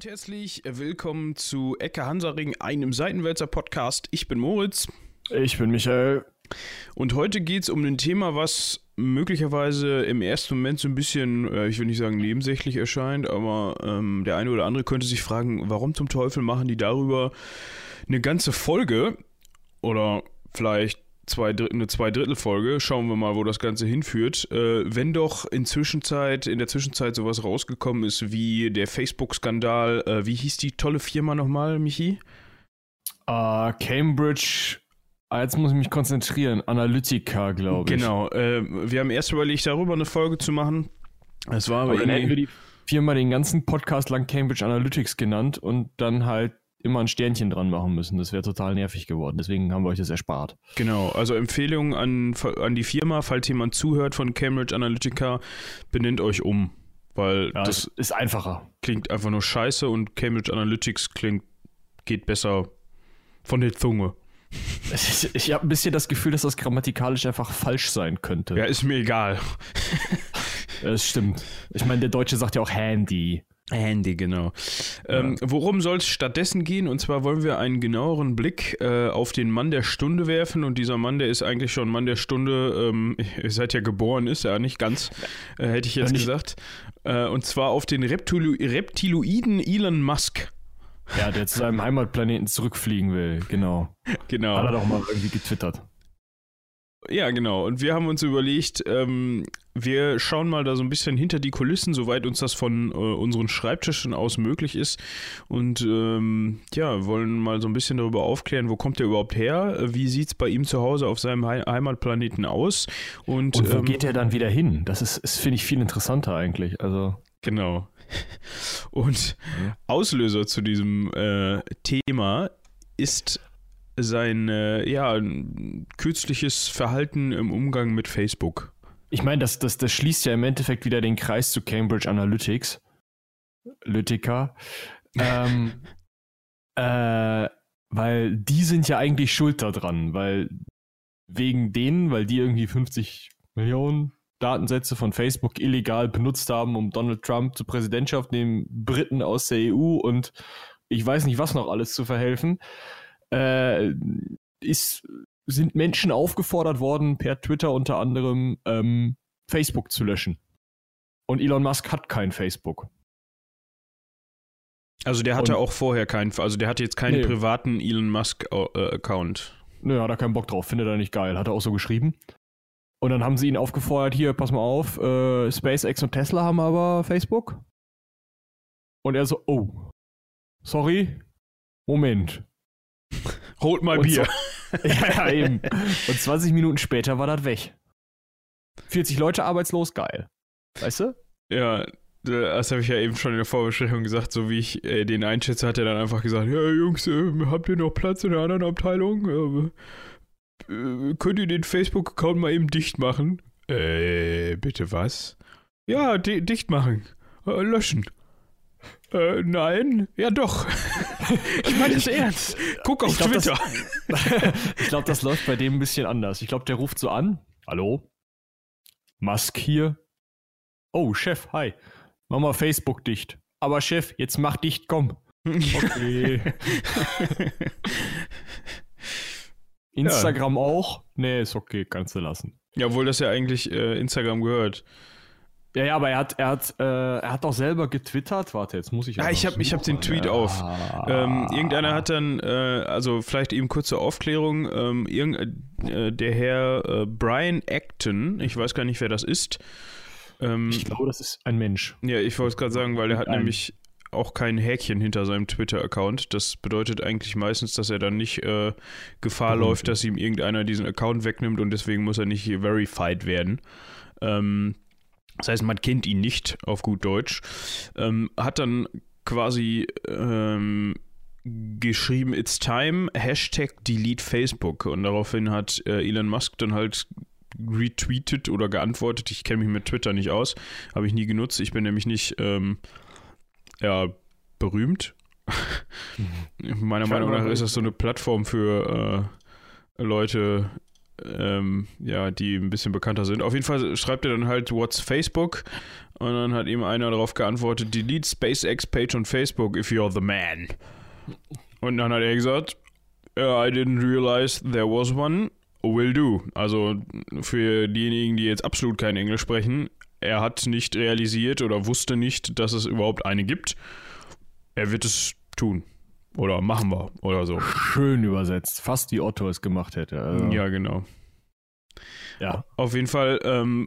und herzlich willkommen zu Ecke Hansaring, einem Seitenwälzer Podcast. Ich bin Moritz. Ich bin Michael. Und heute geht es um ein Thema, was möglicherweise im ersten Moment so ein bisschen, äh, ich will nicht sagen nebensächlich erscheint, aber ähm, der eine oder andere könnte sich fragen, warum zum Teufel machen die darüber eine ganze Folge oder vielleicht zwei, eine Zweidrittelfolge. Schauen wir mal, wo das Ganze hinführt. Äh, wenn doch in, Zwischenzeit, in der Zwischenzeit sowas rausgekommen ist wie der Facebook-Skandal, äh, wie hieß die tolle Firma nochmal, Michi? Uh, Cambridge Ah, jetzt muss ich mich konzentrieren. Analytica, glaube ich. Genau. Äh, wir haben erst überlegt, darüber eine Folge zu machen. Es war aber, aber dann hätten wir die Firma den ganzen Podcast lang Cambridge Analytics genannt und dann halt immer ein Sternchen dran machen müssen. Das wäre total nervig geworden. Deswegen haben wir euch das erspart. Genau. Also Empfehlung an, an die Firma, falls jemand zuhört von Cambridge Analytica, benennt euch um. Weil ja, das ist einfacher. Klingt einfach nur scheiße und Cambridge Analytics klingt, geht besser von der Zunge. Ich habe ein bisschen das Gefühl, dass das grammatikalisch einfach falsch sein könnte. Ja, ist mir egal. Das stimmt. Ich meine, der Deutsche sagt ja auch Handy. Handy, genau. Ja. Ähm, worum soll es stattdessen gehen? Und zwar wollen wir einen genaueren Blick äh, auf den Mann der Stunde werfen. Und dieser Mann, der ist eigentlich schon Mann der Stunde, ähm, seid ja geboren, ist er nicht ganz, äh, hätte ich jetzt gesagt. Äh, und zwar auf den Reptilo Reptiloiden Elon Musk. Ja, der zu seinem Heimatplaneten zurückfliegen will, genau. Genau. Hat er doch mal irgendwie getwittert. Ja, genau. Und wir haben uns überlegt, ähm, wir schauen mal da so ein bisschen hinter die Kulissen, soweit uns das von äh, unseren Schreibtischen aus möglich ist. Und ähm, ja, wollen mal so ein bisschen darüber aufklären, wo kommt der überhaupt her? Wie sieht es bei ihm zu Hause auf seinem He Heimatplaneten aus? Und, Und wo ähm, geht er dann wieder hin? Das ist, ist finde ich, viel interessanter eigentlich. Also. Genau. Und Auslöser zu diesem äh, Thema ist sein äh, ja, kürzliches Verhalten im Umgang mit Facebook. Ich meine, das, das, das schließt ja im Endeffekt wieder den Kreis zu Cambridge Analytics. Lytica. ähm, äh, weil die sind ja eigentlich schuld daran, weil wegen denen, weil die irgendwie 50 Millionen Datensätze von Facebook illegal benutzt haben, um Donald Trump zur Präsidentschaft, den Briten aus der EU und ich weiß nicht, was noch alles zu verhelfen, äh, ist, sind Menschen aufgefordert worden, per Twitter unter anderem ähm, Facebook zu löschen. Und Elon Musk hat kein Facebook. Also der hatte und, auch vorher keinen, also der hatte jetzt keinen nee. privaten Elon Musk-Account. Äh, Nö, hat er keinen Bock drauf, findet er nicht geil, hat er auch so geschrieben. Und dann haben sie ihn aufgefordert, hier, pass mal auf, äh, SpaceX und Tesla haben aber Facebook. Und er so, oh, sorry, Moment. Holt mal und Bier. So, ja, ja, eben. Und 20 Minuten später war das weg. 40 Leute arbeitslos, geil. Weißt du? Ja, das habe ich ja eben schon in der Vorbesprechung gesagt, so wie ich äh, den einschätze, hat er dann einfach gesagt, ja Jungs, äh, habt ihr noch Platz in der anderen Abteilung? Äh, äh, könnt ihr den Facebook-Account mal eben dicht machen? Äh, bitte was? Ja, di dicht machen. Äh, löschen. Äh, nein? Ja, doch. ich meine es ernst. Guck auf ich glaub, Twitter. ich glaube, das läuft bei dem ein bisschen anders. Ich glaube, der ruft so an. Hallo? Musk hier? Oh, Chef, hi. Mach mal Facebook dicht. Aber Chef, jetzt mach dicht, komm. Okay. Instagram ja. auch? Nee, ist okay, kannst du lassen. Ja, obwohl das ja eigentlich äh, Instagram gehört. Ja, ja, aber er hat, er hat, äh, er hat auch selber getwittert. Warte, jetzt muss ich. Ja, ich habe, ich habe den Tweet ja. auf. Ähm, irgendeiner hat dann, äh, also vielleicht eben kurze Aufklärung. Ähm, irgend, äh, der Herr äh, Brian Acton, ich weiß gar nicht, wer das ist. Ähm, ich glaube, das ist ein Mensch. Ja, ich wollte es gerade sagen, weil er hat nämlich auch kein Häkchen hinter seinem Twitter-Account. Das bedeutet eigentlich meistens, dass er dann nicht äh, Gefahr mhm. läuft, dass ihm irgendeiner diesen Account wegnimmt und deswegen muss er nicht verified werden. Ähm, das heißt, man kennt ihn nicht auf gut Deutsch. Ähm, hat dann quasi ähm, geschrieben, it's time, Hashtag delete Facebook. Und daraufhin hat äh, Elon Musk dann halt retweetet oder geantwortet. Ich kenne mich mit Twitter nicht aus, habe ich nie genutzt. Ich bin nämlich nicht ähm, ja, berühmt. Meiner Meinung nach ist das so eine Plattform für äh, Leute, ähm, ja, die ein bisschen bekannter sind. Auf jeden Fall schreibt er dann halt, what's Facebook? Und dann hat ihm einer darauf geantwortet, delete SpaceX Page on Facebook if you're the man. Und dann hat er gesagt, I didn't realize there was one, will do. Also für diejenigen, die jetzt absolut kein Englisch sprechen, er hat nicht realisiert oder wusste nicht, dass es überhaupt eine gibt. Er wird es tun. Oder machen wir oder so. Schön übersetzt. Fast wie Otto es gemacht hätte. Also. Ja, genau. Ja. Auf jeden Fall, ähm,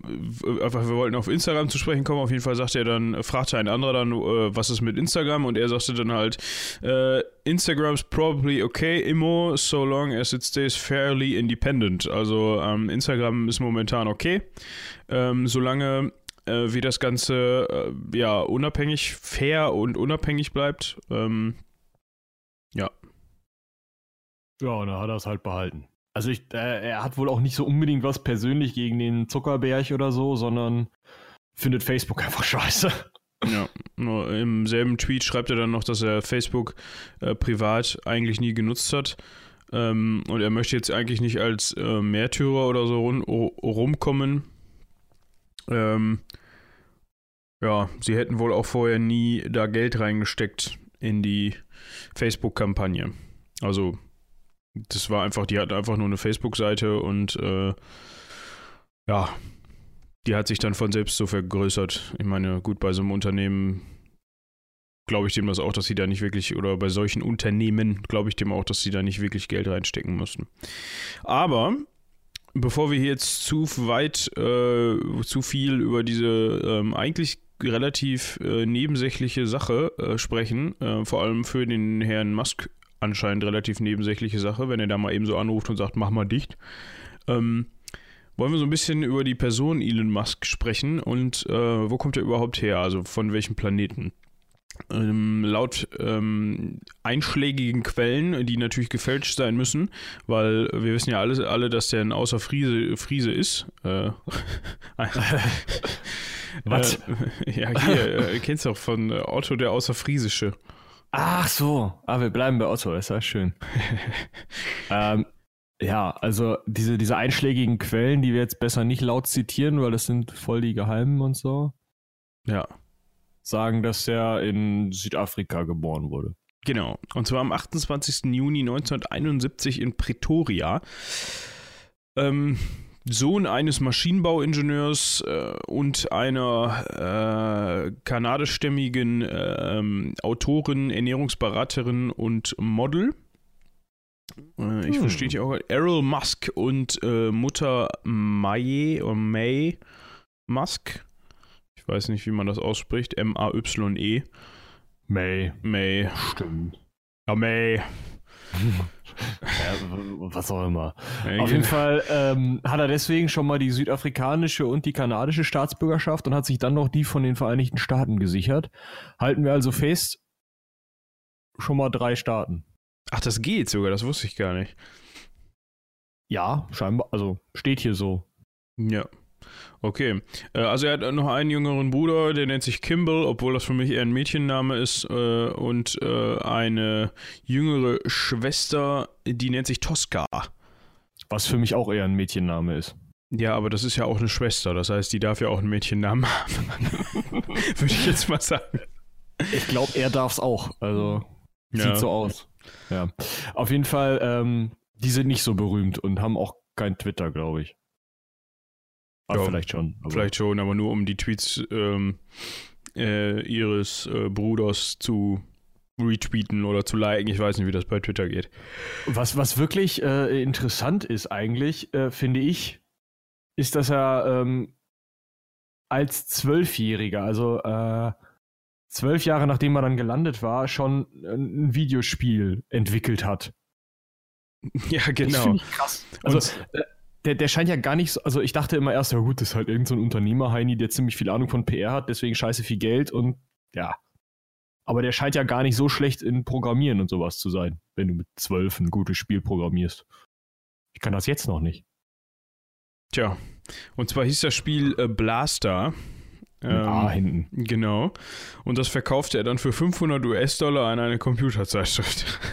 einfach, wir wollten auf Instagram zu sprechen kommen. Auf jeden Fall sagte er dann, fragte ein anderer dann, äh, was ist mit Instagram? Und er sagte dann halt, äh, Instagram's probably okay, Immo, so long as it stays fairly independent. Also ähm, Instagram ist momentan okay, ähm, solange äh, wie das Ganze äh, ja unabhängig, fair und unabhängig bleibt. Ähm, ja. Ja, und dann hat er es halt behalten. Also ich, äh, er hat wohl auch nicht so unbedingt was persönlich gegen den Zuckerberg oder so, sondern findet Facebook einfach scheiße. Ja, nur im selben Tweet schreibt er dann noch, dass er Facebook äh, privat eigentlich nie genutzt hat. Ähm, und er möchte jetzt eigentlich nicht als äh, Märtyrer oder so rum, rumkommen. Ähm, ja, sie hätten wohl auch vorher nie da Geld reingesteckt in die Facebook-Kampagne. Also, das war einfach, die hatten einfach nur eine Facebook-Seite und äh, ja, die hat sich dann von selbst so vergrößert. Ich meine, gut, bei so einem Unternehmen glaube ich dem das auch, dass sie da nicht wirklich, oder bei solchen Unternehmen glaube ich dem auch, dass sie da nicht wirklich Geld reinstecken mussten. Aber bevor wir hier jetzt zu weit, äh, zu viel über diese ähm, eigentlich relativ äh, nebensächliche Sache äh, sprechen, äh, vor allem für den Herrn Musk anscheinend relativ nebensächliche Sache, wenn er da mal eben so anruft und sagt, mach mal dicht. Ähm, wollen wir so ein bisschen über die Person Elon Musk sprechen und äh, wo kommt er überhaupt her? Also von welchem Planeten? Ähm, laut ähm, einschlägigen Quellen, die natürlich gefälscht sein müssen, weil wir wissen ja alle, alle dass der ein außer Friese, Friese ist. Äh, Was? Äh, ja, hier, äh, kennst du auch von Otto der Außerfriesische. Ach so, ah, wir bleiben bei Otto, ist ja schön. ähm, ja, also diese, diese einschlägigen Quellen, die wir jetzt besser nicht laut zitieren, weil das sind voll die Geheimen und so. Ja. Sagen, dass er in Südafrika geboren wurde. Genau. Und zwar am 28. Juni 1971 in Pretoria. Ähm, Sohn eines Maschinenbauingenieurs äh, und einer äh, kanadischstämmigen äh, Autorin, Ernährungsberaterin und Model. Äh, ich hm. verstehe die auch. Errol Musk und äh, Mutter May oder May Musk. Ich weiß nicht, wie man das ausspricht. M-A-Y-E. May. May. Stimmt. Ja, May. ja, was auch immer. Auf jeden Fall ähm, hat er deswegen schon mal die südafrikanische und die kanadische Staatsbürgerschaft und hat sich dann noch die von den Vereinigten Staaten gesichert. Halten wir also fest, schon mal drei Staaten. Ach, das geht sogar, das wusste ich gar nicht. Ja, scheinbar, also steht hier so. Ja. Okay. Äh, also er hat noch einen jüngeren Bruder, der nennt sich Kimball, obwohl das für mich eher ein Mädchenname ist. Äh, und äh, eine jüngere Schwester, die nennt sich Tosca. Was für mich auch eher ein Mädchenname ist. Ja, aber das ist ja auch eine Schwester, das heißt, die darf ja auch einen Mädchennamen haben. Würde ich jetzt mal sagen. Ich glaube, er darf es auch. Also sieht ja. so aus. Ja. Auf jeden Fall, ähm, die sind nicht so berühmt und haben auch kein Twitter, glaube ich. Aber ja, vielleicht schon. Vielleicht schon, aber nur um die Tweets ähm, äh, ihres äh, Bruders zu retweeten oder zu liken. Ich weiß nicht, wie das bei Twitter geht. Was, was wirklich äh, interessant ist eigentlich, äh, finde ich, ist, dass er ähm, als Zwölfjähriger, also äh, zwölf Jahre nachdem er dann gelandet war, schon ein Videospiel entwickelt hat. Ja, genau. Das ich krass. Also, Und, äh, der, der scheint ja gar nicht so, also ich dachte immer erst, ja gut, das ist halt irgendein so Unternehmer-Heini, der ziemlich viel Ahnung von PR hat, deswegen scheiße viel Geld und ja. Aber der scheint ja gar nicht so schlecht in Programmieren und sowas zu sein, wenn du mit zwölf ein gutes Spiel programmierst. Ich kann das jetzt noch nicht. Tja, und zwar hieß das Spiel äh, Blaster. Ähm, A hinten. Genau. Und das verkaufte er dann für 500 US-Dollar an eine Computerzeitschrift.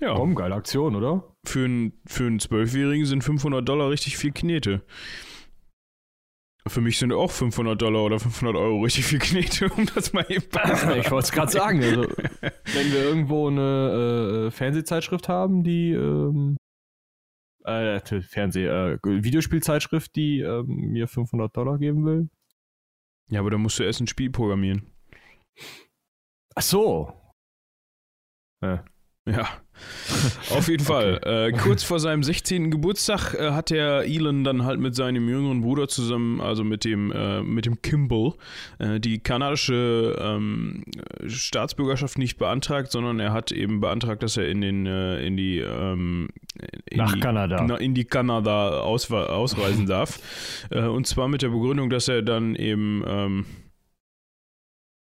Ja. Komm, geile Aktion, oder? Für einen für einen Zwölfjährigen sind 500 Dollar richtig viel Knete. Für mich sind auch 500 Dollar oder 500 Euro richtig viel Knete, um das mal eben Ich wollte es gerade sagen. Also, wenn wir irgendwo eine äh, Fernsehzeitschrift haben, die ähm, äh, Fernseh, äh, Videospielzeitschrift, die äh, mir 500 Dollar geben will. Ja, aber da musst du erst ein Spiel programmieren. Ach so. Ja. Ja, auf jeden Fall. Okay. Äh, kurz vor seinem 16. Geburtstag äh, hat der Elon dann halt mit seinem jüngeren Bruder zusammen, also mit dem, äh, mit dem Kimball, äh, die kanadische ähm, Staatsbürgerschaft nicht beantragt, sondern er hat eben beantragt, dass er in den äh, in die ähm, in Nach die, Kanada. Na, in die Kanada ausreisen darf. Äh, und zwar mit der Begründung, dass er dann eben ähm,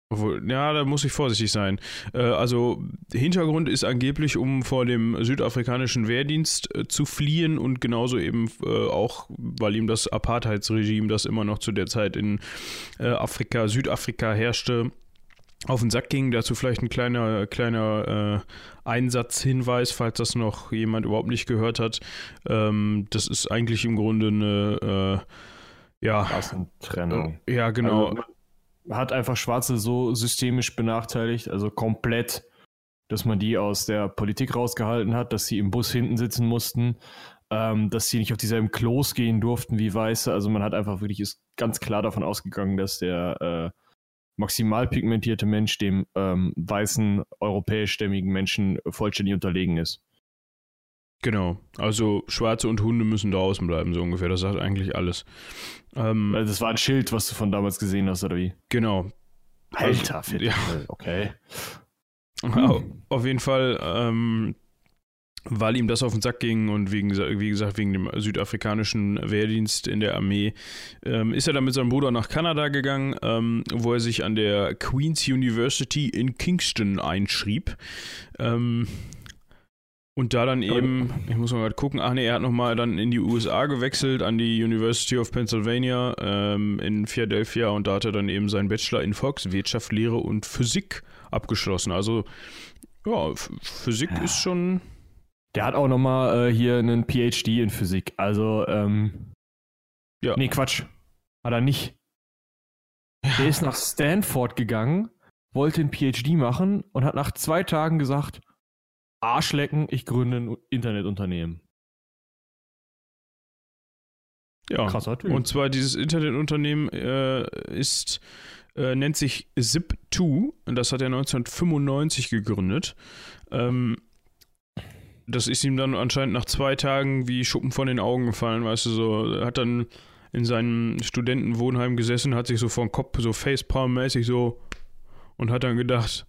obwohl, ja, da muss ich vorsichtig sein. Äh, also, Hintergrund ist angeblich, um vor dem südafrikanischen Wehrdienst äh, zu fliehen und genauso eben äh, auch, weil ihm das Apartheidsregime, das immer noch zu der Zeit in äh, Afrika, Südafrika herrschte, auf den Sack ging. Dazu vielleicht ein kleiner, kleiner äh, Einsatzhinweis, falls das noch jemand überhaupt nicht gehört hat. Ähm, das ist eigentlich im Grunde eine, äh, ja. Rassentrennung. Ja, genau. Also, hat einfach Schwarze so systemisch benachteiligt, also komplett, dass man die aus der Politik rausgehalten hat, dass sie im Bus hinten sitzen mussten, ähm, dass sie nicht auf dieselben Klos gehen durften wie Weiße. Also man hat einfach wirklich ist ganz klar davon ausgegangen, dass der äh, maximal pigmentierte Mensch dem ähm, weißen europäischstämmigen Menschen vollständig unterlegen ist. Genau, also Schwarze und Hunde müssen draußen bleiben, so ungefähr. Das sagt eigentlich alles. Ähm, also das war ein Schild, was du von damals gesehen hast, oder wie? Genau. Alter, also, ja. okay. Hm. Auf jeden Fall, ähm, weil ihm das auf den Sack ging und wegen, wie gesagt, wegen dem südafrikanischen Wehrdienst in der Armee, ähm, ist er dann mit seinem Bruder nach Kanada gegangen, ähm, wo er sich an der Queen's University in Kingston einschrieb. Ähm, und da dann eben, ich muss mal gerade gucken, ach nee, er hat nochmal dann in die USA gewechselt, an die University of Pennsylvania ähm, in Philadelphia und da hat er dann eben seinen Bachelor in Volkswirtschaft, Lehre und Physik abgeschlossen. Also, ja, Physik ja. ist schon. Der hat auch nochmal äh, hier einen PhD in Physik. Also, ähm. Ja. Nee, Quatsch. Hat er nicht. Ja. Der ist nach Stanford gegangen, wollte einen PhD machen und hat nach zwei Tagen gesagt, Arschlecken, ich gründe ein Internetunternehmen. Ja, Krasser typ. und zwar dieses Internetunternehmen äh, ist, äh, nennt sich Zip2 und das hat er 1995 gegründet. Ähm, das ist ihm dann anscheinend nach zwei Tagen wie Schuppen von den Augen gefallen, weißt du, so, hat dann in seinem Studentenwohnheim gesessen, hat sich so vor den Kopf so Facepalm-mäßig so und hat dann gedacht,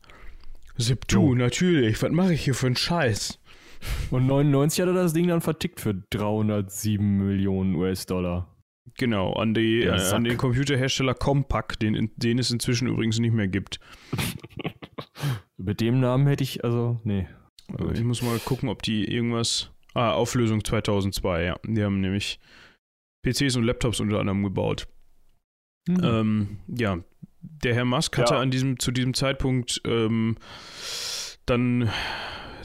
Zip2, natürlich. Was mache ich hier für einen Scheiß? Und 99 hat er das Ding dann vertickt für 307 Millionen US-Dollar. Genau, an, die, äh, an den Computerhersteller Compaq, den, den es inzwischen übrigens nicht mehr gibt. Mit dem Namen hätte ich, also, nee. Also ich muss mal gucken, ob die irgendwas. Ah, Auflösung 2002, ja. Die haben nämlich PCs und Laptops unter anderem gebaut. Mhm. Ähm, ja, der Herr Musk hatte ja. an diesem, zu diesem Zeitpunkt ähm, dann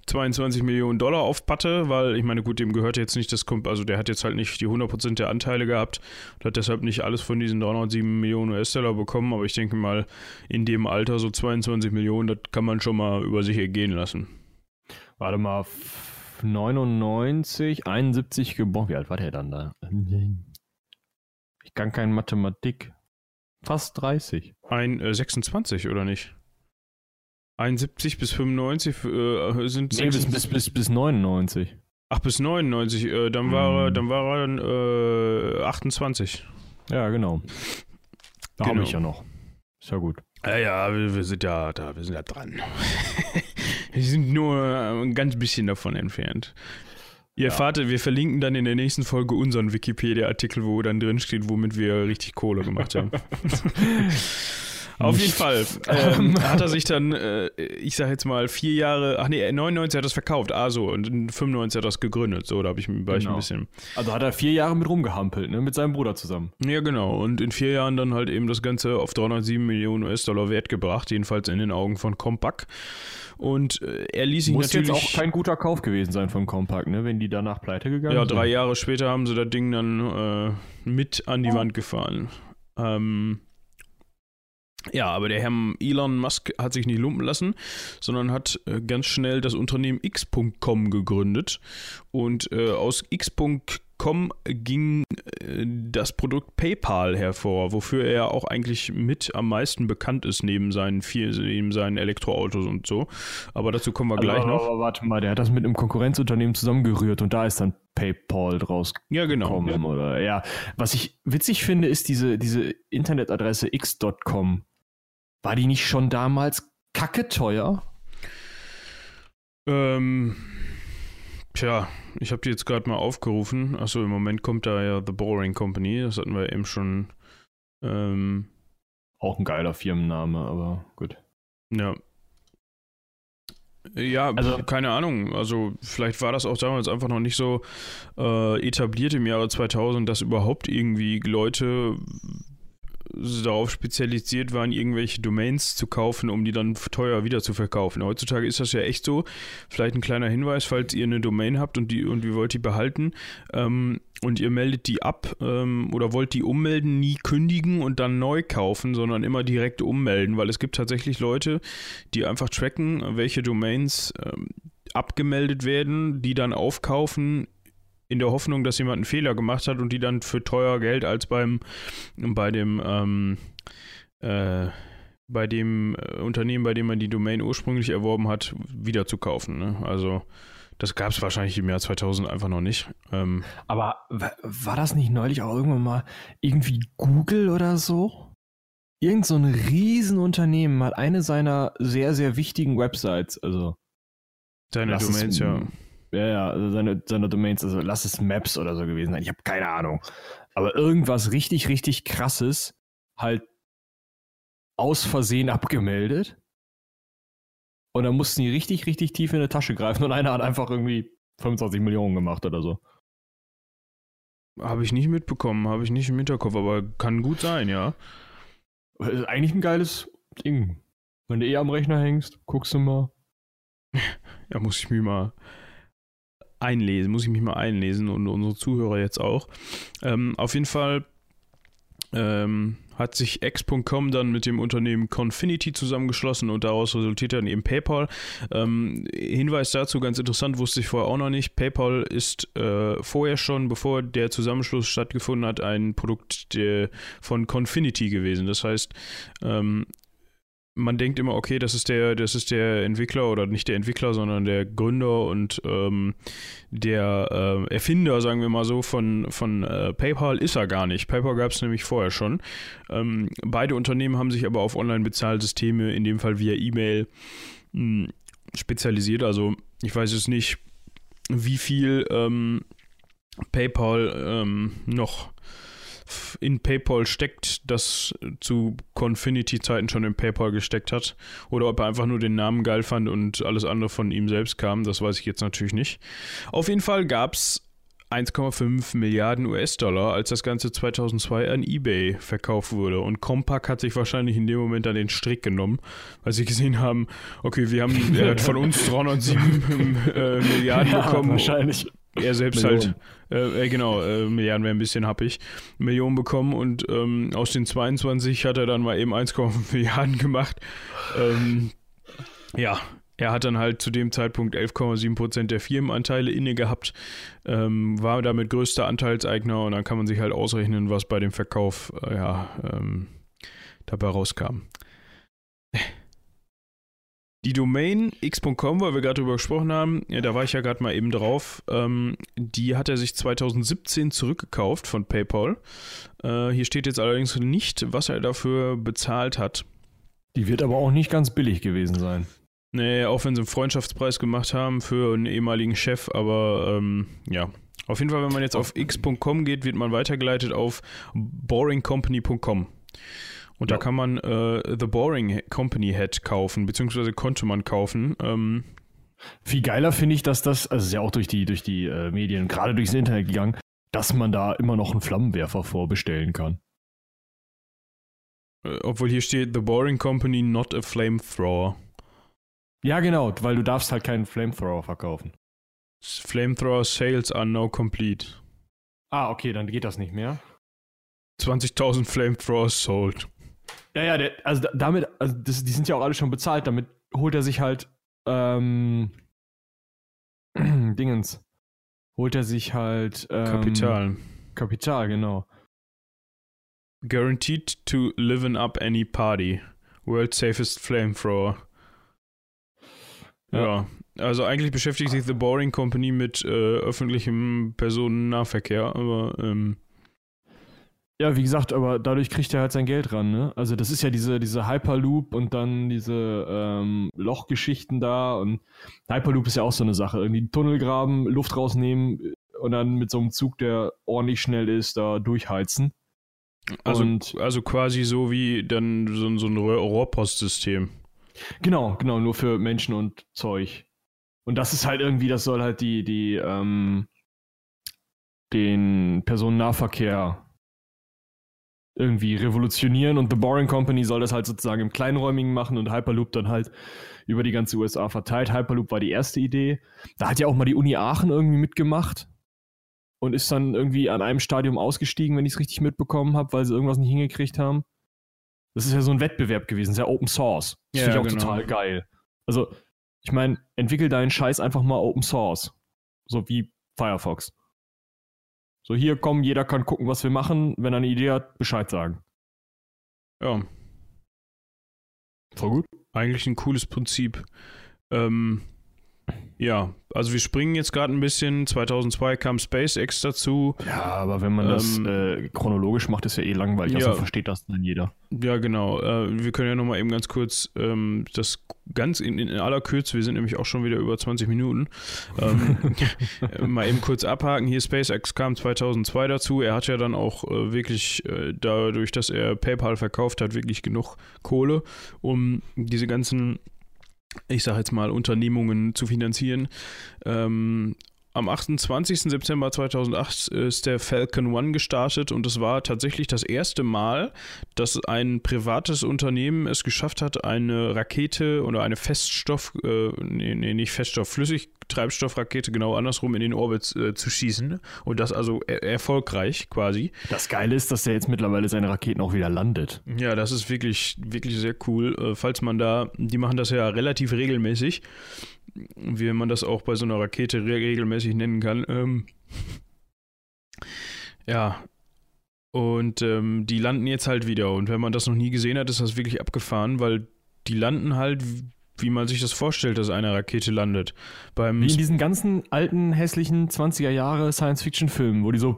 22 Millionen Dollar auf Patte, weil ich meine, gut, dem gehört jetzt nicht das, also der hat jetzt halt nicht die 100% der Anteile gehabt und hat deshalb nicht alles von diesen 307 Millionen US-Dollar bekommen, aber ich denke mal, in dem Alter so 22 Millionen, das kann man schon mal über sich ergehen lassen. Warte mal, 99, 71 geboren, wie alt war der dann da? Ich kann keine Mathematik. Fast 30. Ein äh, 26, oder nicht? 71 bis 95 äh, sind nee, bis, bis, bis, bis 99. Ach, bis 99, äh, dann war er, dann war er dann, äh, 28. Ja, genau. Da genau. habe ich ja noch. Ist ja gut. Ja, ja, wir, wir, sind ja da, wir sind ja dran. wir sind nur ein ganz bisschen davon entfernt. Ihr ja. Vater, wir verlinken dann in der nächsten Folge unseren Wikipedia-Artikel, wo dann drin steht, womit wir richtig Kohle gemacht haben. Auf jeden Fall ähm, hat er sich dann, äh, ich sag jetzt mal, vier Jahre, ach nee, 99 hat er das verkauft, ah so, und in 95 hat er das gegründet, so, da habe ich, war genau. ich ein genau. bisschen. Also hat er vier Jahre mit rumgehampelt, ne, mit seinem Bruder zusammen. Ja, genau, und in vier Jahren dann halt eben das Ganze auf 307 Millionen US-Dollar wert gebracht, jedenfalls in den Augen von Compaq. Und äh, er ließ sich Muss natürlich. Muss jetzt auch kein guter Kauf gewesen sein von Compaq, ne, wenn die danach pleite gegangen ja, sind. Ja, drei Jahre später haben sie das Ding dann äh, mit an die oh. Wand gefahren. Ähm, ja, aber der Herr Elon Musk hat sich nicht lumpen lassen, sondern hat äh, ganz schnell das Unternehmen X.com gegründet. Und äh, aus X.com ging äh, das Produkt PayPal hervor, wofür er auch eigentlich mit am meisten bekannt ist, neben seinen, vier, neben seinen Elektroautos und so. Aber dazu kommen wir also, gleich noch. Aber warte mal, der hat das mit einem Konkurrenzunternehmen zusammengerührt und da ist dann PayPal draus ja, genau, ja. oder ja. Was ich witzig finde, ist diese, diese Internetadresse x.com war die nicht schon damals kacke teuer? Ähm, tja, ich habe die jetzt gerade mal aufgerufen. Achso, im Moment kommt da ja The Boring Company. Das hatten wir eben schon. Ähm, Auch ein geiler Firmenname, aber gut. Ja. Ja, also, keine Ahnung. Also vielleicht war das auch damals einfach noch nicht so äh, etabliert im Jahre 2000, dass überhaupt irgendwie Leute darauf spezialisiert waren, irgendwelche Domains zu kaufen, um die dann teuer wieder zu verkaufen. Heutzutage ist das ja echt so. Vielleicht ein kleiner Hinweis, falls ihr eine Domain habt und, die, und ihr wollt die behalten ähm, und ihr meldet die ab ähm, oder wollt die ummelden, nie kündigen und dann neu kaufen, sondern immer direkt ummelden, weil es gibt tatsächlich Leute, die einfach tracken, welche Domains ähm, abgemeldet werden, die dann aufkaufen, in der Hoffnung, dass jemand einen Fehler gemacht hat und die dann für teuer Geld als beim bei dem ähm, äh, bei dem äh, Unternehmen, bei dem man die Domain ursprünglich erworben hat, wieder zu kaufen. Ne? Also das gab es wahrscheinlich im Jahr 2000 einfach noch nicht. Ähm, Aber war das nicht neulich auch irgendwann mal irgendwie Google oder so? Irgend so ein Riesenunternehmen hat eine seiner sehr, sehr wichtigen Websites, also Deine Domains, ja. Ja, ja, also seine, seine Domains, also lass es Maps oder so gewesen sein. Ich habe keine Ahnung. Aber irgendwas richtig, richtig krasses halt aus Versehen abgemeldet. Und dann mussten die richtig, richtig tief in die Tasche greifen und einer hat einfach irgendwie 25 Millionen gemacht oder so. Habe ich nicht mitbekommen, habe ich nicht im Hinterkopf, aber kann gut sein, ja. Ist eigentlich ein geiles Ding. Wenn du eh am Rechner hängst, guckst du mal. ja, muss ich mir mal einlesen, muss ich mich mal einlesen und unsere Zuhörer jetzt auch. Ähm, auf jeden Fall ähm, hat sich X.com dann mit dem Unternehmen Confinity zusammengeschlossen und daraus resultiert dann eben PayPal. Ähm, Hinweis dazu, ganz interessant, wusste ich vorher auch noch nicht. PayPal ist äh, vorher schon, bevor der Zusammenschluss stattgefunden hat, ein Produkt der, von Confinity gewesen. Das heißt, ähm, man denkt immer, okay, das ist der, das ist der Entwickler oder nicht der Entwickler, sondern der Gründer und ähm, der äh, Erfinder, sagen wir mal so, von, von äh, PayPal ist er gar nicht. PayPal gab es nämlich vorher schon. Ähm, beide Unternehmen haben sich aber auf Online-Bezahlsysteme, in dem Fall via E-Mail, hm, spezialisiert. Also ich weiß es nicht, wie viel ähm, PayPal ähm, noch in PayPal steckt, das zu Confinity-Zeiten schon in PayPal gesteckt hat. Oder ob er einfach nur den Namen geil fand und alles andere von ihm selbst kam, das weiß ich jetzt natürlich nicht. Auf jeden Fall gab es 1,5 Milliarden US-Dollar, als das Ganze 2002 an eBay verkauft wurde. Und Compaq hat sich wahrscheinlich in dem Moment an den Strick genommen, weil sie gesehen haben, okay, wir haben äh, von uns 307 äh, Milliarden ja, bekommen. Wahrscheinlich er selbst Millionen. halt, äh, äh, genau, äh, Milliarden wäre ein bisschen happig, Millionen bekommen und ähm, aus den 22 hat er dann mal eben 1,5 Milliarden gemacht. Ähm, ja, er hat dann halt zu dem Zeitpunkt 11,7% der Firmenanteile inne gehabt, ähm, war damit größter Anteilseigner und dann kann man sich halt ausrechnen, was bei dem Verkauf äh, ja, ähm, dabei rauskam. Die Domain x.com, weil wir gerade drüber gesprochen haben, ja, da war ich ja gerade mal eben drauf, ähm, die hat er sich 2017 zurückgekauft von PayPal. Äh, hier steht jetzt allerdings nicht, was er dafür bezahlt hat. Die wird aber auch nicht ganz billig gewesen sein. Nee, auch wenn sie einen Freundschaftspreis gemacht haben für einen ehemaligen Chef, aber ähm, ja. Auf jeden Fall, wenn man jetzt auf x.com geht, wird man weitergeleitet auf boringcompany.com. Und ja. da kann man äh, The Boring Company Head kaufen, beziehungsweise konnte man kaufen. Ähm, Viel geiler finde ich, dass das, also ist ja auch durch die, durch die äh, Medien, gerade durchs Internet gegangen, dass man da immer noch einen Flammenwerfer vorbestellen kann. Äh, obwohl hier steht The Boring Company, not a flamethrower. Ja, genau, weil du darfst halt keinen Flamethrower verkaufen. Flamethrower sales are now complete. Ah, okay, dann geht das nicht mehr. 20.000 Flamethrowers sold. Ja, ja, der, also damit, also das, die sind ja auch alle schon bezahlt, damit holt er sich halt, ähm, Dingens, holt er sich halt, ähm, Kapital. Kapital, genau. Guaranteed to liven up any party. World's safest flamethrower. Ja. ja. Also eigentlich beschäftigt sich The Boring Company mit äh, öffentlichem Personennahverkehr, aber ähm, ja, wie gesagt, aber dadurch kriegt er halt sein Geld ran, ne? Also das ist ja diese, diese Hyperloop und dann diese ähm, Lochgeschichten da und Hyperloop ist ja auch so eine Sache. Irgendwie Tunnel graben, Luft rausnehmen und dann mit so einem Zug, der ordentlich schnell ist, da durchheizen. Also, und, also quasi so wie dann so, so ein Rohrpostsystem. Genau, genau, nur für Menschen und Zeug. Und das ist halt irgendwie, das soll halt die, die, ähm, den Personennahverkehr irgendwie revolutionieren und The Boring Company soll das halt sozusagen im Kleinräumigen machen und Hyperloop dann halt über die ganze USA verteilt. Hyperloop war die erste Idee. Da hat ja auch mal die Uni Aachen irgendwie mitgemacht und ist dann irgendwie an einem Stadium ausgestiegen, wenn ich es richtig mitbekommen habe, weil sie irgendwas nicht hingekriegt haben. Das ist ja so ein Wettbewerb gewesen, sehr Open Source. Das ja, finde ich auch genau. total geil. Also, ich meine, entwickel deinen Scheiß einfach mal Open Source. So wie Firefox. So, hier kommen, jeder kann gucken, was wir machen. Wenn er eine Idee hat, Bescheid sagen. Ja. Voll gut. Eigentlich ein cooles Prinzip. Ähm, ja, also wir springen jetzt gerade ein bisschen. 2002 kam SpaceX dazu. Ja, aber wenn man ähm, das äh, chronologisch macht, ist ja eh langweilig. Also ja, also versteht das dann jeder. Ja, genau. Äh, wir können ja nochmal eben ganz kurz ähm, das ganz in, in, aller Kürze, wir sind nämlich auch schon wieder über 20 Minuten, ähm, mal eben kurz abhaken. Hier SpaceX kam 2002 dazu. Er hat ja dann auch äh, wirklich äh, dadurch, dass er PayPal verkauft hat, wirklich genug Kohle, um diese ganzen ich sage jetzt mal, Unternehmungen zu finanzieren. Ähm, am 28. September 2008 ist der Falcon One gestartet und es war tatsächlich das erste Mal, dass ein privates Unternehmen es geschafft hat, eine Rakete oder eine Feststoff, äh, nee, nee, nicht Feststoff, Flüssigtreibstoffrakete genau andersrum in den Orbit äh, zu schießen und das also er erfolgreich quasi. Das Geile ist, dass er jetzt mittlerweile seine Raketen auch wieder landet. Ja, das ist wirklich, wirklich sehr cool. Äh, falls man da, die machen das ja relativ regelmäßig wie man das auch bei so einer Rakete re regelmäßig nennen kann. Ähm, ja. Und ähm, die landen jetzt halt wieder. Und wenn man das noch nie gesehen hat, ist das wirklich abgefahren, weil die landen halt, wie man sich das vorstellt, dass eine Rakete landet. Beim wie in diesen ganzen alten, hässlichen 20er Jahre Science-Fiction-Filmen, wo die so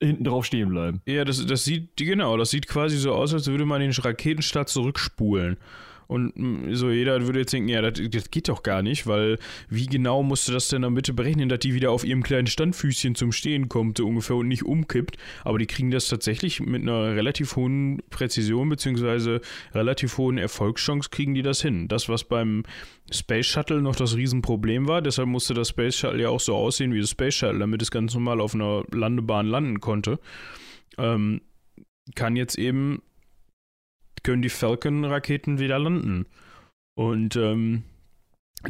hinten drauf stehen bleiben. Ja, das, das sieht, genau, das sieht quasi so aus, als würde man den Raketenstart zurückspulen. Und so jeder würde jetzt denken, ja, das, das, geht doch gar nicht, weil wie genau musst du das denn dann bitte berechnen, dass die wieder auf ihrem kleinen Standfüßchen zum Stehen kommt, so ungefähr, und nicht umkippt. Aber die kriegen das tatsächlich mit einer relativ hohen Präzision beziehungsweise relativ hohen Erfolgschance kriegen die das hin. Das, was beim Space Shuttle noch das Riesenproblem war, deshalb musste das Space Shuttle ja auch so aussehen wie das Space Shuttle, damit es ganz normal auf einer Landebahn landen konnte. Ähm, kann jetzt eben können die Falcon-Raketen wieder landen. Und ähm,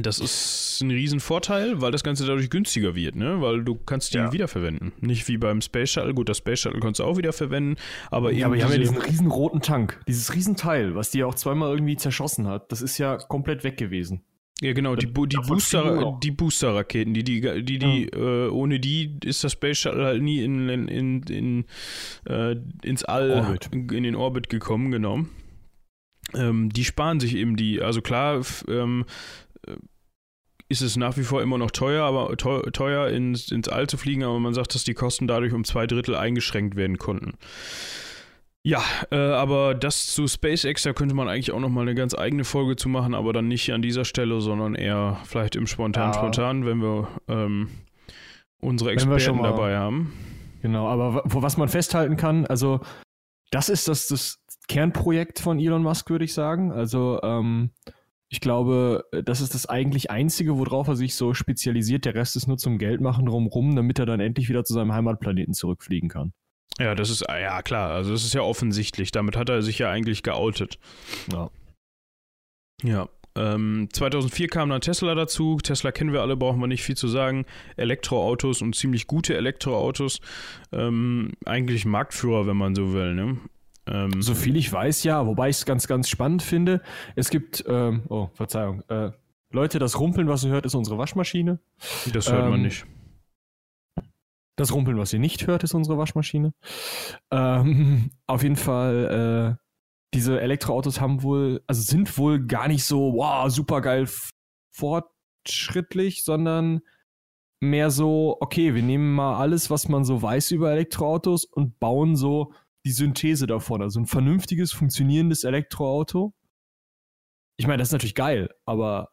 das ist ein Riesenvorteil, weil das Ganze dadurch günstiger wird, ne? Weil du kannst die ja. wiederverwenden. Nicht wie beim Space Shuttle. Gut, das Space Shuttle kannst du auch wiederverwenden, aber ja, aber die haben ja diesen riesen roten Tank, dieses Riesenteil, was die auch zweimal irgendwie zerschossen hat. Das ist ja komplett weg gewesen. Ja, genau, die, die, Booster, die Booster-Raketen, die, die, die, die, ja. äh, ohne die ist das Space Shuttle halt nie in, in, in, in äh, ins All, Orbit. in den Orbit gekommen, genau ähm, die sparen sich eben die, also klar, ähm, äh, ist es nach wie vor immer noch teuer, aber teuer, ins, ins All zu fliegen, aber man sagt, dass die Kosten dadurch um zwei Drittel eingeschränkt werden konnten. Ja, äh, aber das zu SpaceX, da könnte man eigentlich auch nochmal eine ganz eigene Folge zu machen, aber dann nicht an dieser Stelle, sondern eher vielleicht im Spontan-Spontan, ja. wenn wir ähm, unsere Experten wir dabei haben. Genau, aber was man festhalten kann, also das ist das, das Kernprojekt von Elon Musk, würde ich sagen. Also ähm, ich glaube, das ist das eigentlich Einzige, worauf er sich so spezialisiert. Der Rest ist nur zum Geldmachen drumherum, damit er dann endlich wieder zu seinem Heimatplaneten zurückfliegen kann. Ja, das ist, ja klar, also das ist ja offensichtlich. Damit hat er sich ja eigentlich geoutet. Ja. Ja. Ähm, 2004 kam dann Tesla dazu. Tesla kennen wir alle, brauchen wir nicht viel zu sagen. Elektroautos und ziemlich gute Elektroautos. Ähm, eigentlich Marktführer, wenn man so will. Ne? Ähm, so viel ich weiß, ja. Wobei ich es ganz, ganz spannend finde. Es gibt, ähm, oh, Verzeihung. Äh, Leute, das Rumpeln, was ihr hört, ist unsere Waschmaschine. Das hört man ähm, nicht. Das Rumpeln, was ihr nicht hört, ist unsere Waschmaschine. Ähm, auf jeden Fall, äh, diese Elektroautos haben wohl, also sind wohl gar nicht so, wow, super geil fortschrittlich, sondern mehr so, okay, wir nehmen mal alles, was man so weiß über Elektroautos und bauen so die Synthese davon. Also ein vernünftiges, funktionierendes Elektroauto. Ich meine, das ist natürlich geil, aber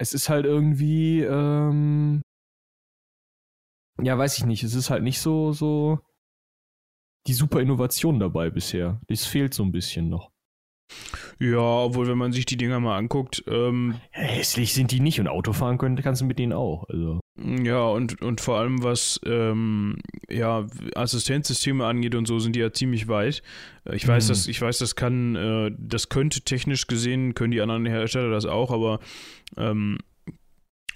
es ist halt irgendwie, ähm, ja, weiß ich nicht, es ist halt nicht so, so die super Innovation dabei bisher. Das fehlt so ein bisschen noch. Ja, obwohl, wenn man sich die Dinger mal anguckt. Ähm, Hässlich sind die nicht und Autofahren können, kannst du mit denen auch. Also. Ja, und, und vor allem was ähm, ja, Assistenzsysteme angeht und so, sind die ja ziemlich weit. Äh, ich weiß, mhm. dass, ich weiß, das kann, äh, das könnte technisch gesehen, können die anderen Hersteller das auch, aber ähm,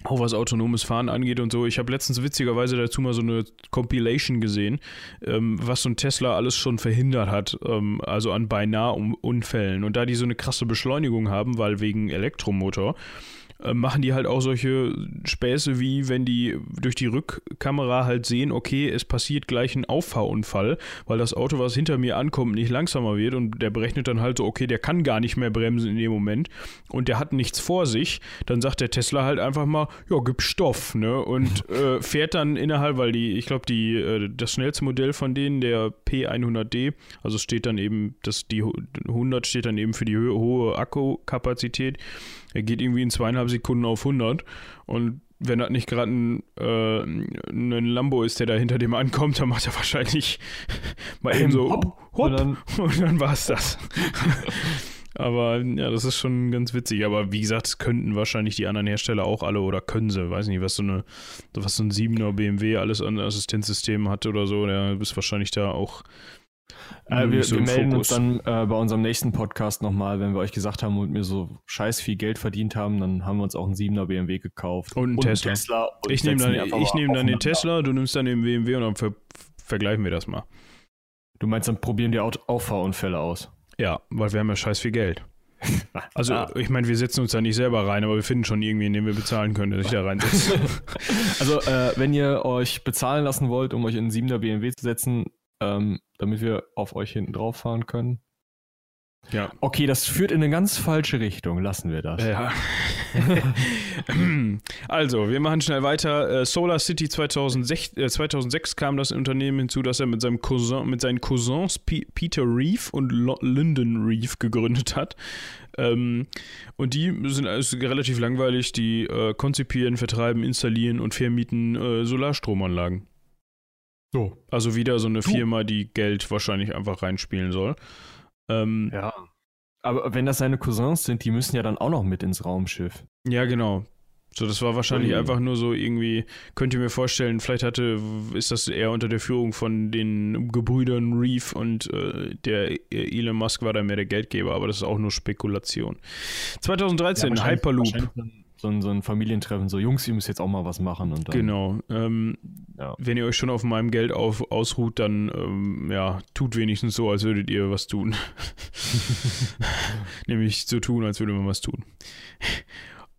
auch was autonomes Fahren angeht und so. Ich habe letztens witzigerweise dazu mal so eine Compilation gesehen, ähm, was so ein Tesla alles schon verhindert hat, ähm, also an beinahe Unfällen. Und da die so eine krasse Beschleunigung haben, weil wegen Elektromotor, äh, machen die halt auch solche Späße wie, wenn die durch die Rückkamera halt sehen, okay, es passiert gleich ein Auffahrunfall, weil das Auto, was hinter mir ankommt, nicht langsamer wird und der berechnet dann halt so, okay, der kann gar nicht mehr bremsen in dem Moment und der hat nichts vor sich, dann sagt der Tesla halt einfach mal, ja, gib Stoff, ne? Und äh, fährt dann innerhalb, weil die, ich glaube, die, äh, das schnellste Modell von denen, der P100D, also steht dann eben, das, die 100 steht dann eben für die hohe Akkukapazität, er geht irgendwie in zweieinhalb Sekunden auf 100 und wenn das nicht gerade ein, äh, ein Lambo ist, der da hinter dem ankommt, dann macht er wahrscheinlich mal eben so hopp, hopp und dann, und dann war es das. aber ja, das ist schon ganz witzig. Aber wie gesagt, könnten wahrscheinlich die anderen Hersteller auch alle oder können sie. Weiß nicht, was so eine, was so ein 7er BMW alles an Assistenzsystemen hat oder so. Der ist wahrscheinlich da auch äh, wir, so wir melden Fokus. uns dann äh, bei unserem nächsten Podcast nochmal, wenn wir euch gesagt haben und wir so scheiß viel Geld verdient haben, dann haben wir uns auch einen 7er BMW gekauft. Und einen und Tesla. Tesla und ich nehme dann, ich nehm dann den Tesla, du nimmst dann den BMW und dann ver vergleichen wir das mal. Du meinst, dann probieren die Auffahrunfälle aus? Ja, weil wir haben ja scheiß viel Geld. Also, ah. ich meine, wir setzen uns da nicht selber rein, aber wir finden schon irgendwie, in den wir bezahlen können, der sich da reinsetzt. also, äh, wenn ihr euch bezahlen lassen wollt, um euch in einen 7er BMW zu setzen, ähm, damit wir auf euch hinten drauf fahren können. Ja. Okay, das führt in eine ganz falsche Richtung. Lassen wir das. Ja. also, wir machen schnell weiter. Äh, Solar City 2006, äh, 2006 kam das Unternehmen hinzu, das er mit seinem Cousin, mit seinen Cousins P Peter Reeve und L Lyndon Reeve gegründet hat. Ähm, und die sind also relativ langweilig. Die äh, konzipieren, vertreiben, installieren und vermieten äh, Solarstromanlagen. So. Also wieder so eine Firma, die Geld wahrscheinlich einfach reinspielen soll. Ähm, ja. Aber wenn das seine Cousins sind, die müssen ja dann auch noch mit ins Raumschiff. Ja, genau. So, das war wahrscheinlich okay. einfach nur so irgendwie, könnt ihr mir vorstellen, vielleicht hatte, ist das eher unter der Führung von den Gebrüdern Reeve und äh, der Elon Musk war da mehr der Geldgeber, aber das ist auch nur Spekulation. 2013, ja, Hyperloop so ein, so ein Familientreffen, so Jungs, ihr müsst jetzt auch mal was machen. Und dann, genau. Ähm, ja. Wenn ihr euch schon auf meinem Geld auf, ausruht, dann ähm, ja, tut wenigstens so, als würdet ihr was tun. Nämlich so tun, als würde man was tun.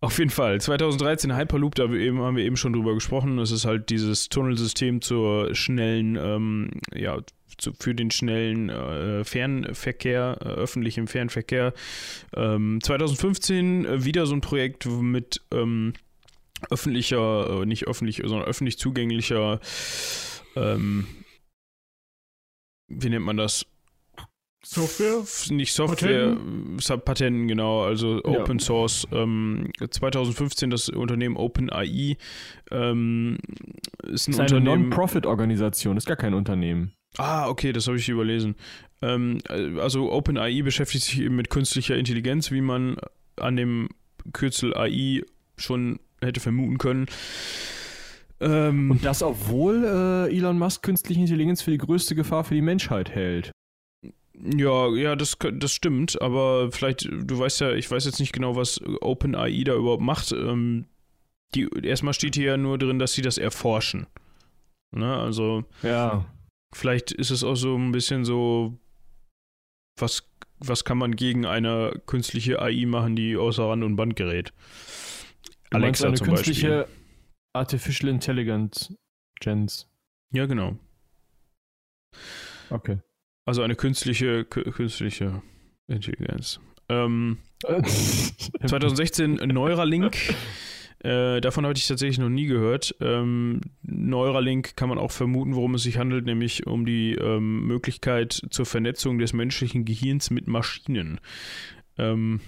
Auf jeden Fall. 2013 Hyperloop, da haben wir eben schon drüber gesprochen. Das ist halt dieses Tunnelsystem zur schnellen, ähm, ja, zu, für den schnellen äh, Fernverkehr, äh, öffentlichen Fernverkehr. Ähm, 2015 äh, wieder so ein Projekt mit ähm, öffentlicher, äh, nicht öffentlich, sondern öffentlich zugänglicher, ähm, wie nennt man das? Software? Nicht Software, Patenten, Patenten genau, also ja. Open Source. Ähm, 2015 das Unternehmen OpenAI ähm, ist ein ist eine Non-Profit-Organisation, ist gar kein Unternehmen. Ah, okay, das habe ich überlesen. Ähm, also OpenAI beschäftigt sich eben mit künstlicher Intelligenz, wie man an dem Kürzel AI schon hätte vermuten können. Ähm, Und das, obwohl äh, Elon Musk künstliche Intelligenz für die größte Gefahr für die Menschheit hält. Ja, ja, das, das stimmt, aber vielleicht, du weißt ja, ich weiß jetzt nicht genau, was OpenAI da überhaupt macht. Ähm, die, erstmal steht hier ja nur drin, dass sie das erforschen. Ne, also. Ja. Vielleicht ist es auch so ein bisschen so, was, was kann man gegen eine künstliche AI machen, die außer Rand und Band gerät? Du Alexa eine zum künstliche Beispiel. Artificial Intelligence Gens. Ja, genau. Okay. Also eine künstliche, künstliche Intelligenz. Ähm, 2016 Neuralink. Äh, davon hatte ich tatsächlich noch nie gehört. Ähm, Neuralink kann man auch vermuten, worum es sich handelt, nämlich um die ähm, Möglichkeit zur Vernetzung des menschlichen Gehirns mit Maschinen. Ähm,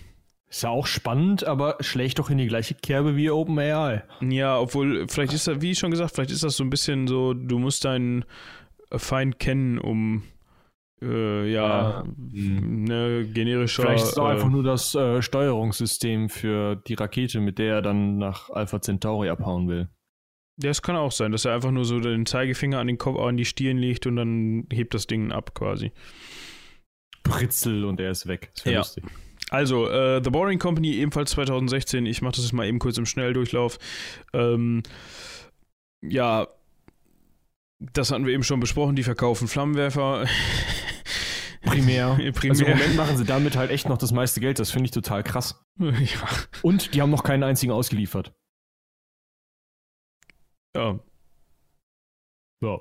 ist ja auch spannend, aber schlägt doch in die gleiche Kerbe wie OpenAI. Ja, obwohl, vielleicht ist das, wie schon gesagt, vielleicht ist das so ein bisschen so, du musst deinen Feind kennen, um äh, ja, hm. ne, generischer. Vielleicht ist es auch äh, einfach nur das äh, Steuerungssystem für die Rakete, mit der er dann nach Alpha Centauri abhauen will. Ja, es kann auch sein, dass er einfach nur so den Zeigefinger an den Kopf, an die Stirn legt und dann hebt das Ding ab quasi. Britzel und er ist weg. Das ja. lustig. Also, äh, The Boring Company, ebenfalls 2016. Ich mache das jetzt mal eben kurz im Schnelldurchlauf. Ähm, ja, das hatten wir eben schon besprochen. Die verkaufen Flammenwerfer. Primär. Primär. Also im Moment machen sie damit halt echt noch das meiste Geld. Das finde ich total krass. Ja. Und die haben noch keinen einzigen ausgeliefert. Ja. Ja.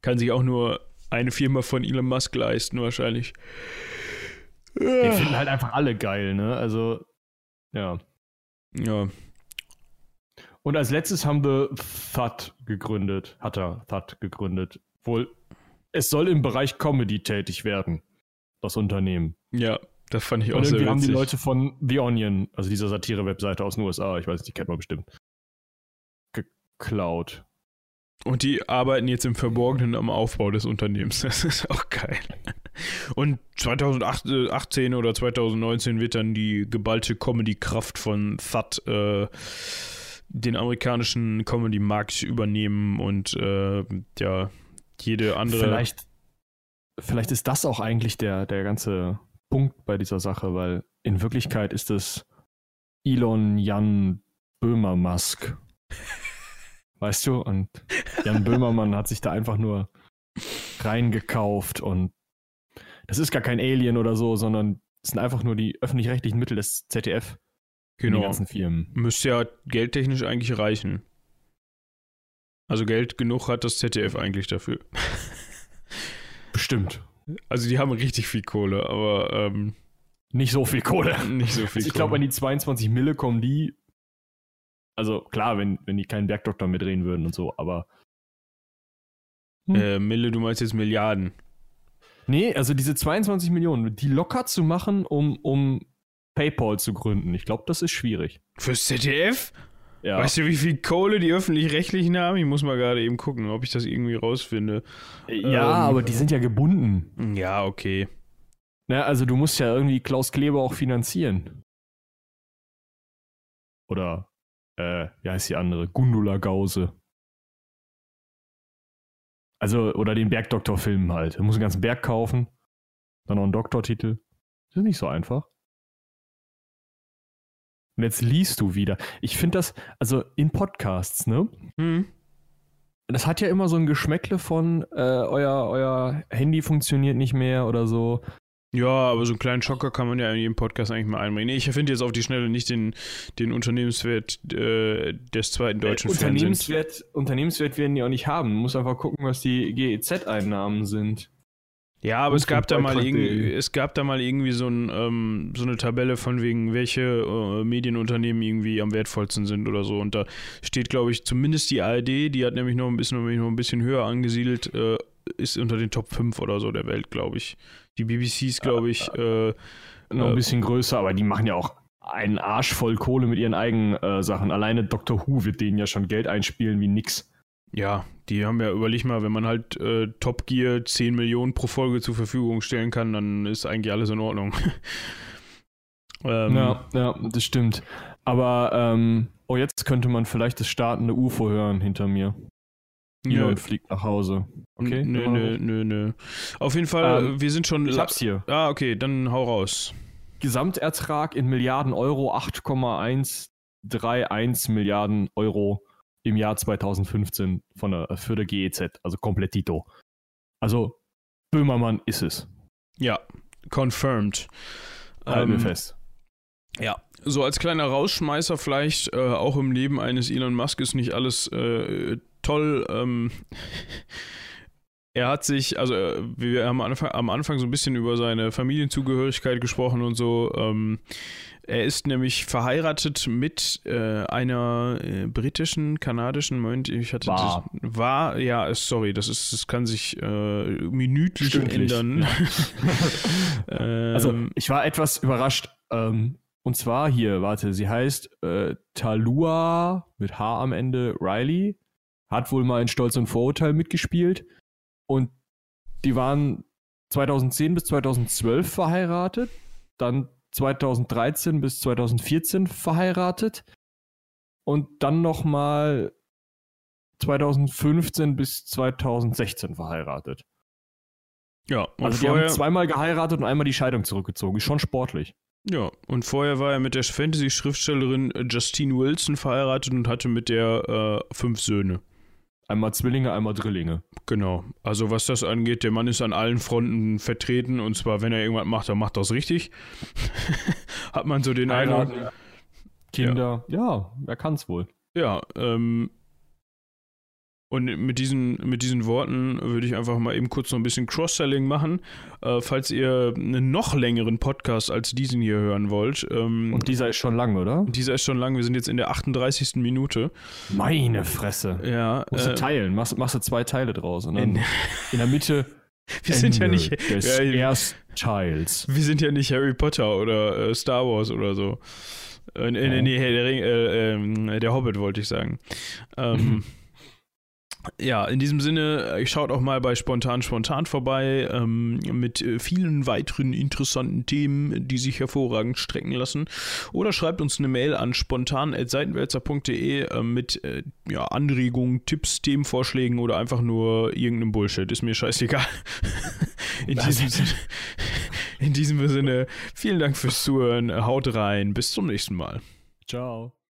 Kann sich auch nur eine Firma von Elon Musk leisten, wahrscheinlich. Den finden halt einfach alle geil, ne? Also, ja. Ja. Und als letztes haben wir Thud gegründet. Hat er Thud gegründet. Wohl es soll im Bereich Comedy tätig werden, das Unternehmen. Ja, das fand ich auch Und sehr witzig. haben die Leute von The Onion, also dieser Satire-Webseite aus den USA, ich weiß nicht, die kennt man bestimmt, geklaut. Und die arbeiten jetzt im Verborgenen am Aufbau des Unternehmens. Das ist auch geil. Und 2018 oder 2019 wird dann die geballte Comedy-Kraft von Thud äh, den amerikanischen Comedy-Markt übernehmen und äh, ja, jede andere. Vielleicht, vielleicht ist das auch eigentlich der, der ganze Punkt bei dieser Sache, weil in Wirklichkeit ist es Elon Jan Böhmer Musk. Weißt du? Und Jan Böhmermann hat sich da einfach nur reingekauft und das ist gar kein Alien oder so, sondern es sind einfach nur die öffentlich-rechtlichen Mittel des ZDF. Genau. Die ganzen Firmen. Müsste ja geldtechnisch eigentlich reichen. Also Geld genug hat das ZDF eigentlich dafür. Bestimmt. Also die haben richtig viel Kohle, aber ähm, nicht so viel Kohle. Nicht so viel also ich glaube, wenn die 22 Mille kommen, die. Also klar, wenn, wenn die keinen Bergdoktor mehr drehen würden und so, aber. Hm. Äh, Mille, du meinst jetzt Milliarden. Nee, also diese 22 Millionen, die locker zu machen, um, um PayPal zu gründen. Ich glaube, das ist schwierig. Fürs ZDF? Ja. Weißt du, wie viel Kohle die öffentlich-rechtlichen haben? Ich muss mal gerade eben gucken, ob ich das irgendwie rausfinde. Ja, ähm, aber die sind ja gebunden. Ja, okay. Na, also du musst ja irgendwie Klaus Kleber auch finanzieren. Oder, äh, wie heißt die andere? Gundula Gause. Also, oder den Bergdoktor-Film halt. Du musst einen ganzen Berg kaufen, dann noch einen Doktortitel. Das ist nicht so einfach. Und jetzt liest du wieder. Ich finde das, also in Podcasts, ne? Mhm. Das hat ja immer so ein Geschmäckle von, äh, euer, euer Handy funktioniert nicht mehr oder so. Ja, aber so einen kleinen Schocker kann man ja in jedem Podcast eigentlich mal einbringen. Nee, ich finde jetzt auf die Schnelle nicht den, den Unternehmenswert äh, des zweiten deutschen äh, Unternehmenswert, Fernsehens. Unternehmenswert werden die auch nicht haben. Man muss einfach gucken, was die GEZ-Einnahmen sind. Ja, aber es gab, da mal irgendwie, es gab da mal irgendwie so, ein, ähm, so eine Tabelle von wegen, welche äh, Medienunternehmen irgendwie am wertvollsten sind oder so. Und da steht, glaube ich, zumindest die ARD, die hat nämlich noch ein bisschen, noch ein bisschen höher angesiedelt, äh, ist unter den Top 5 oder so der Welt, glaube ich. Die BBC ist, glaube ich, äh, noch ein äh, bisschen größer, aber die machen ja auch einen Arsch voll Kohle mit ihren eigenen äh, Sachen. Alleine Doctor Who wird denen ja schon Geld einspielen wie nix. Ja, die haben ja, überleg mal, wenn man halt äh, Top Gear 10 Millionen pro Folge zur Verfügung stellen kann, dann ist eigentlich alles in Ordnung. ähm, ja, ja, das stimmt. Aber, ähm, oh, jetzt könnte man vielleicht das startende UFO hören hinter mir. Elon fliegt nach Hause. Okay? Nö, nö, nö, nö. Auf jeden Fall, ähm, wir sind schon. Ich hab's hier. Ah, okay, dann hau raus. Gesamtertrag in Milliarden Euro 8,131 Milliarden Euro im Jahr 2015 von der, für der GEZ, also komplett Tito. Also Böhmermann ist es. Ja, confirmed. Halten ähm, wir fest. Ja, so als kleiner Rausschmeißer vielleicht, äh, auch im Leben eines Elon Musk ist nicht alles äh, toll. Ähm, er hat sich, also äh, wir haben am Anfang, am Anfang so ein bisschen über seine Familienzugehörigkeit gesprochen und so. Ähm, er ist nämlich verheiratet mit äh, einer äh, britischen, kanadischen, Moment, ich hatte war. Das, war, ja, sorry, das ist, das kann sich äh, minütlich Stündlich. ändern. ähm, also ich war etwas überrascht. Ähm, und zwar hier, warte, sie heißt äh, Talua mit H am Ende Riley, hat wohl mal in Stolz und Vorurteil mitgespielt und die waren 2010 bis 2012 verheiratet, dann 2013 bis 2014 verheiratet und dann nochmal 2015 bis 2016 verheiratet. Ja, und also die haben zweimal geheiratet und einmal die Scheidung zurückgezogen. Ist schon sportlich. Ja, und vorher war er mit der Fantasy-Schriftstellerin Justine Wilson verheiratet und hatte mit der äh, fünf Söhne. Einmal Zwillinge, einmal Drillinge. Genau. Also was das angeht, der Mann ist an allen Fronten vertreten und zwar, wenn er irgendwas macht, dann macht er es richtig. Hat man so den Eindruck. Kinder, ja, ja er kann es wohl. Ja, ähm, und mit diesen, mit diesen Worten würde ich einfach mal eben kurz noch ein bisschen Cross-Selling machen. Äh, falls ihr einen noch längeren Podcast als diesen hier hören wollt. Ähm, Und dieser ist schon lang, oder? Dieser ist schon lang. Wir sind jetzt in der 38. Minute. Meine Fresse. Ja. Musst du äh, teilen. Machst, machst du zwei Teile draus. Und in, in der Mitte. Wir Ende sind ja nicht. Des ja, Erstteils. Wir sind ja nicht Harry Potter oder äh, Star Wars oder so. Äh, nee, nee, nee, der, Ring, äh, ähm, der Hobbit wollte ich sagen. Ähm. Ja, in diesem Sinne, äh, schaut auch mal bei Spontan Spontan vorbei ähm, mit äh, vielen weiteren interessanten Themen, die sich hervorragend strecken lassen. Oder schreibt uns eine Mail an spontan.seitenwälzer.de äh, mit äh, ja, Anregungen, Tipps, Themenvorschlägen oder einfach nur irgendeinem Bullshit. Ist mir scheißegal. in, diesem Sinne, in diesem Sinne, vielen Dank fürs Zuhören. Haut rein. Bis zum nächsten Mal. Ciao.